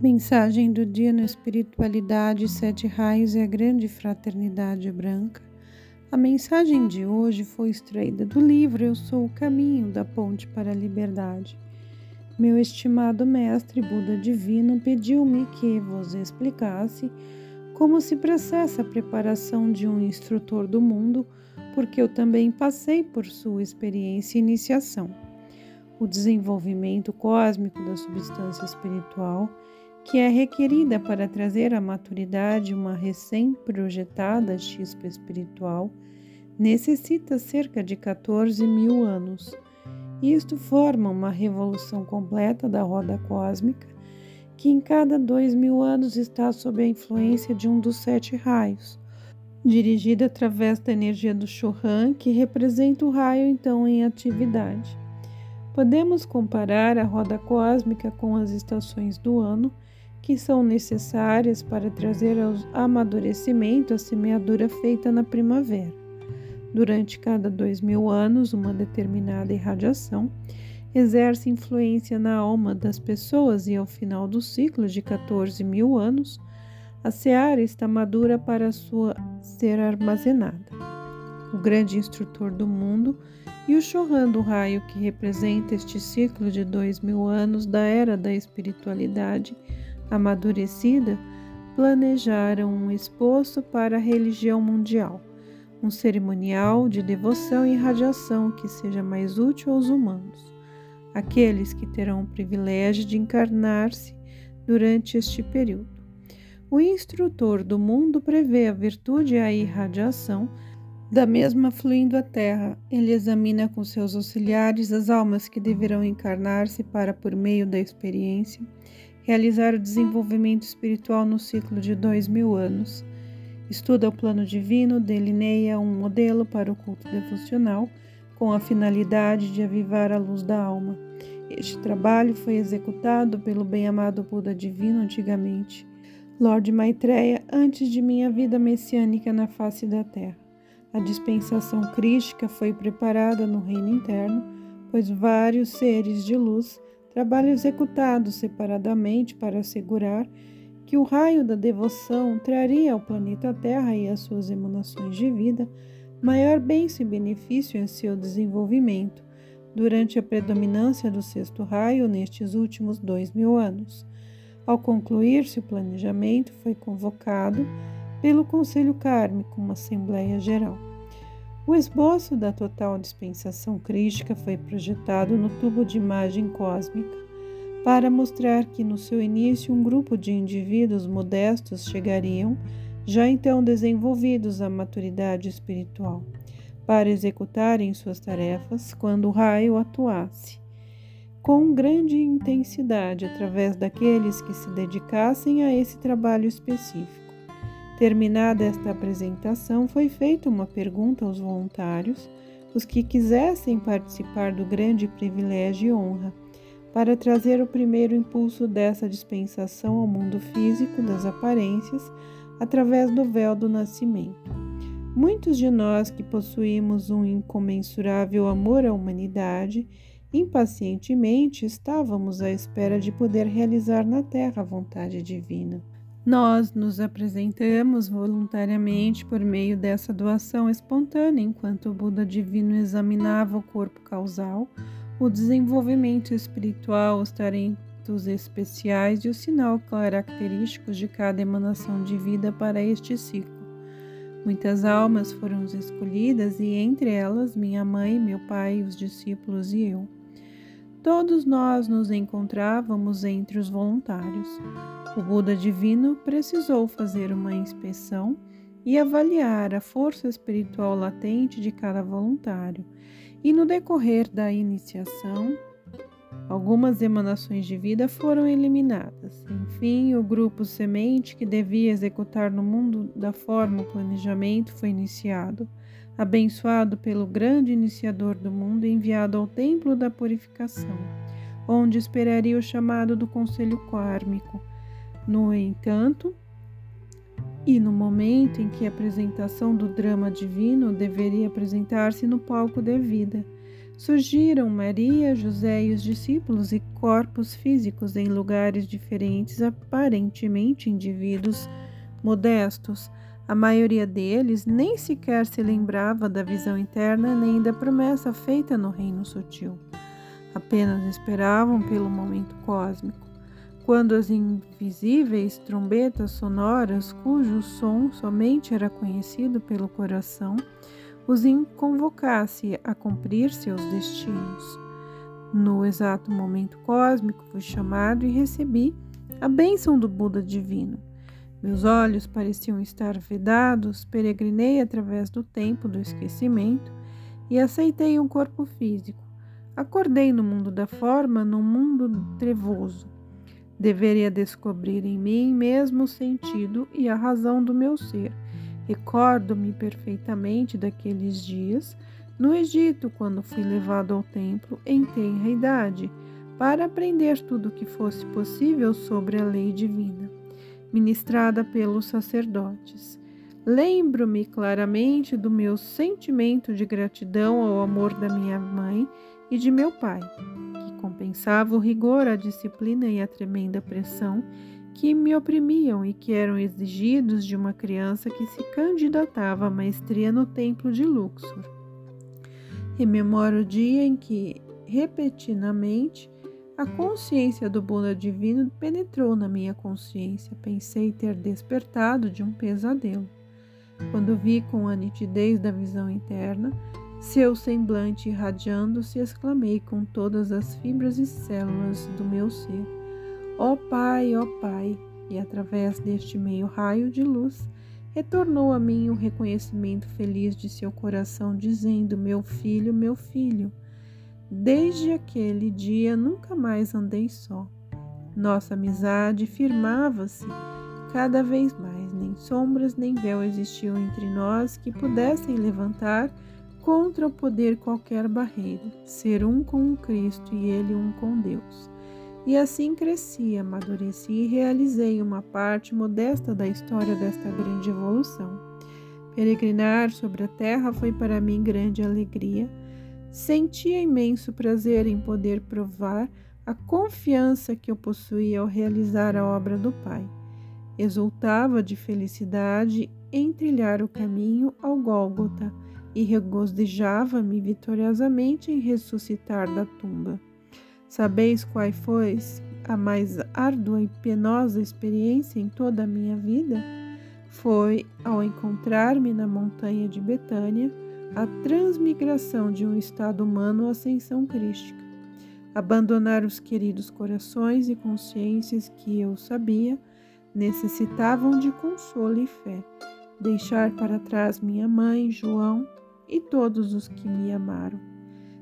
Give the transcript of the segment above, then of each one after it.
Mensagem do dia na espiritualidade, sete raios e a grande fraternidade branca. A mensagem de hoje foi extraída do livro Eu Sou o Caminho da Ponte para a Liberdade. Meu estimado mestre Buda Divino pediu-me que vos explicasse como se processa a preparação de um instrutor do mundo, porque eu também passei por sua experiência e iniciação. O desenvolvimento cósmico da substância espiritual que é requerida para trazer à maturidade uma recém-projetada chispa espiritual, necessita cerca de 14 mil anos. Isto forma uma revolução completa da roda cósmica, que em cada dois mil anos está sob a influência de um dos sete raios, dirigida através da energia do Chohan, que representa o raio então em atividade. Podemos comparar a roda cósmica com as estações do ano que são necessárias para trazer ao amadurecimento a semeadura feita na primavera. Durante cada dois mil anos, uma determinada irradiação exerce influência na alma das pessoas e ao final do ciclo de 14 mil anos, a seara está madura para sua ser armazenada. O grande instrutor do mundo e o Chohan do raio que representa este ciclo de dois mil anos da era da espiritualidade amadurecida, planejaram um esposo para a religião mundial, um cerimonial de devoção e radiação que seja mais útil aos humanos, aqueles que terão o privilégio de encarnar-se durante este período. O instrutor do mundo prevê a virtude e a irradiação da mesma fluindo à Terra. Ele examina com seus auxiliares as almas que deverão encarnar-se para, por meio da experiência, realizar o desenvolvimento espiritual no ciclo de dois mil anos. Estuda o plano divino, delineia um modelo para o culto devocional com a finalidade de avivar a luz da alma. Este trabalho foi executado pelo bem-amado Buda Divino antigamente, Lord Maitreya, antes de minha vida messiânica na face da terra. A dispensação crística foi preparada no reino interno, pois vários seres de luz trabalho executado separadamente para assegurar que o raio da devoção traria ao planeta Terra e às suas emanações de vida maior bênção e benefício em seu desenvolvimento durante a predominância do sexto raio nestes últimos dois mil anos. Ao concluir-se o planejamento, foi convocado pelo Conselho Kármico uma Assembleia Geral. O esboço da total dispensação crística foi projetado no tubo de imagem cósmica para mostrar que no seu início um grupo de indivíduos modestos chegariam, já então desenvolvidos à maturidade espiritual, para executarem suas tarefas quando o raio atuasse, com grande intensidade através daqueles que se dedicassem a esse trabalho específico. Terminada esta apresentação, foi feita uma pergunta aos voluntários, os que quisessem participar do grande privilégio e honra, para trazer o primeiro impulso dessa dispensação ao mundo físico das aparências através do véu do nascimento. Muitos de nós que possuímos um incomensurável amor à humanidade, impacientemente estávamos à espera de poder realizar na Terra a vontade divina. Nós nos apresentamos voluntariamente por meio dessa doação espontânea, enquanto o Buda divino examinava o corpo causal, o desenvolvimento espiritual, os talentos especiais e o sinal característico de cada emanação de vida para este ciclo. Muitas almas foram escolhidas e entre elas minha mãe, meu pai, os discípulos e eu. Todos nós nos encontrávamos entre os voluntários. O Buda Divino precisou fazer uma inspeção e avaliar a força espiritual latente de cada voluntário, e no decorrer da iniciação, algumas emanações de vida foram eliminadas. Enfim, o grupo semente que devia executar no mundo da forma o planejamento foi iniciado abençoado pelo grande iniciador do mundo enviado ao templo da purificação, onde esperaria o chamado do conselho kármico. No entanto, e no momento em que a apresentação do drama divino deveria apresentar-se no palco de vida, surgiram Maria, José e os discípulos e corpos físicos em lugares diferentes, aparentemente indivíduos modestos. A maioria deles nem sequer se lembrava da visão interna nem da promessa feita no reino sutil. Apenas esperavam pelo momento cósmico, quando as invisíveis trombetas sonoras, cujo som somente era conhecido pelo coração, os convocasse a cumprir seus destinos. No exato momento cósmico, fui chamado e recebi a bênção do Buda divino. Meus olhos pareciam estar vedados, peregrinei através do tempo do esquecimento e aceitei um corpo físico. Acordei no mundo da forma, num mundo trevoso. Deveria descobrir em mim mesmo o sentido e a razão do meu ser. Recordo-me perfeitamente daqueles dias. No Egito, quando fui levado ao templo em tenra idade, para aprender tudo o que fosse possível sobre a lei divina, ministrada pelos sacerdotes. Lembro-me claramente do meu sentimento de gratidão ao amor da minha mãe e de meu pai, compensava o rigor, a disciplina e a tremenda pressão que me oprimiam e que eram exigidos de uma criança que se candidatava à maestria no templo de Luxor. Rememoro o dia em que, repentinamente, a consciência do Buda divino penetrou na minha consciência. Pensei ter despertado de um pesadelo. Quando vi com a nitidez da visão interna, seu semblante irradiando-se, exclamei com todas as fibras e células do meu ser Ó Pai, ó Pai, e através deste meio raio de luz, retornou a mim o reconhecimento feliz de seu coração, dizendo: Meu filho, meu filho, desde aquele dia nunca mais andei só. Nossa amizade firmava-se cada vez mais, nem sombras nem véu existiam entre nós que pudessem levantar contra o poder qualquer barreira, ser um com Cristo e ele um com Deus. E assim cresci, amadureci e realizei uma parte modesta da história desta grande evolução. Peregrinar sobre a terra foi para mim grande alegria. Sentia imenso prazer em poder provar a confiança que eu possuía ao realizar a obra do Pai. Exultava de felicidade em trilhar o caminho ao Gólgota e regozijava-me vitoriosamente em ressuscitar da tumba. Sabeis qual foi a mais árdua e penosa experiência em toda a minha vida? Foi ao encontrar-me na montanha de Betânia a transmigração de um estado humano à ascensão crística. Abandonar os queridos corações e consciências que eu sabia necessitavam de consolo e fé. Deixar para trás minha mãe, João e todos os que me amaram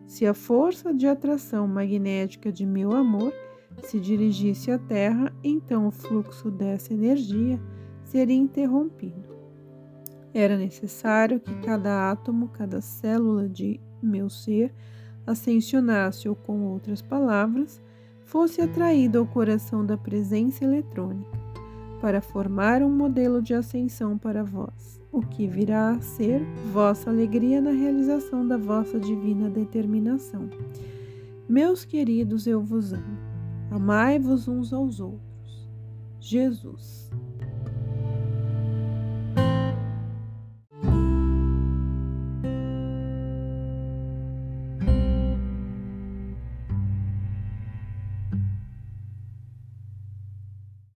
se a força de atração magnética de meu amor se dirigisse à Terra, então o fluxo dessa energia seria interrompido. Era necessário que cada átomo, cada célula de meu ser ascensionasse, ou com outras palavras, fosse atraído ao coração da presença eletrônica, para formar um modelo de ascensão para vós o que virá a ser vossa alegria na realização da vossa divina determinação. Meus queridos, eu vos amo. Amai-vos uns aos outros. Jesus.